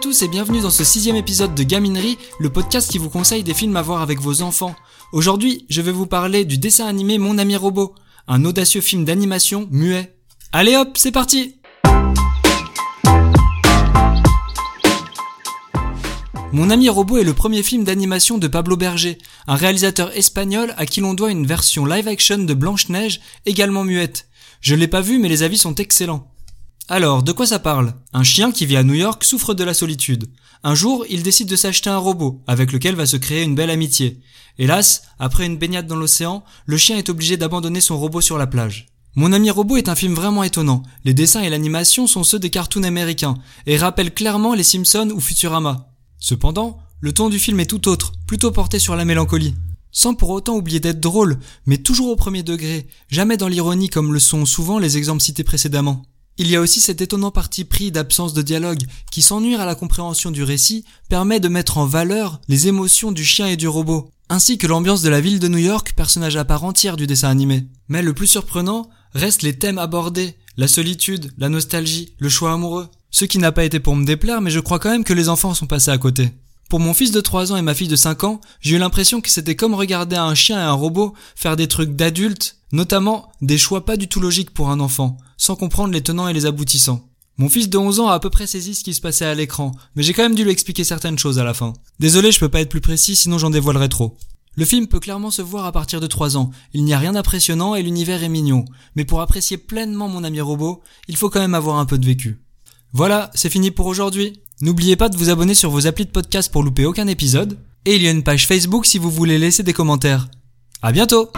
tous et bienvenue dans ce sixième épisode de Gaminerie, le podcast qui vous conseille des films à voir avec vos enfants. Aujourd'hui, je vais vous parler du dessin animé Mon ami robot, un audacieux film d'animation muet. Allez hop, c'est parti Mon ami robot est le premier film d'animation de Pablo Berger, un réalisateur espagnol à qui l'on doit une version live-action de Blanche-Neige, également muette. Je l'ai pas vu mais les avis sont excellents. Alors, de quoi ça parle? Un chien qui vit à New York souffre de la solitude. Un jour, il décide de s'acheter un robot, avec lequel va se créer une belle amitié. Hélas, après une baignade dans l'océan, le chien est obligé d'abandonner son robot sur la plage. Mon ami robot est un film vraiment étonnant. Les dessins et l'animation sont ceux des cartoons américains, et rappellent clairement les Simpsons ou Futurama. Cependant, le ton du film est tout autre, plutôt porté sur la mélancolie. Sans pour autant oublier d'être drôle, mais toujours au premier degré, jamais dans l'ironie comme le sont souvent les exemples cités précédemment. Il y a aussi cet étonnant parti pris d'absence de dialogue qui, sans nuire à la compréhension du récit, permet de mettre en valeur les émotions du chien et du robot, ainsi que l'ambiance de la ville de New York, personnage à part entière du dessin animé. Mais le plus surprenant restent les thèmes abordés, la solitude, la nostalgie, le choix amoureux. Ce qui n'a pas été pour me déplaire, mais je crois quand même que les enfants sont passés à côté. Pour mon fils de 3 ans et ma fille de 5 ans, j'ai eu l'impression que c'était comme regarder un chien et un robot faire des trucs d'adultes, notamment des choix pas du tout logiques pour un enfant, sans comprendre les tenants et les aboutissants. Mon fils de 11 ans a à peu près saisi ce qui se passait à l'écran, mais j'ai quand même dû lui expliquer certaines choses à la fin. Désolé, je peux pas être plus précis, sinon j'en dévoilerai trop. Le film peut clairement se voir à partir de 3 ans, il n'y a rien d'impressionnant et l'univers est mignon, mais pour apprécier pleinement mon ami robot, il faut quand même avoir un peu de vécu. Voilà, c'est fini pour aujourd'hui. N'oubliez pas de vous abonner sur vos applis de podcast pour louper aucun épisode, et il y a une page Facebook si vous voulez laisser des commentaires. À bientôt!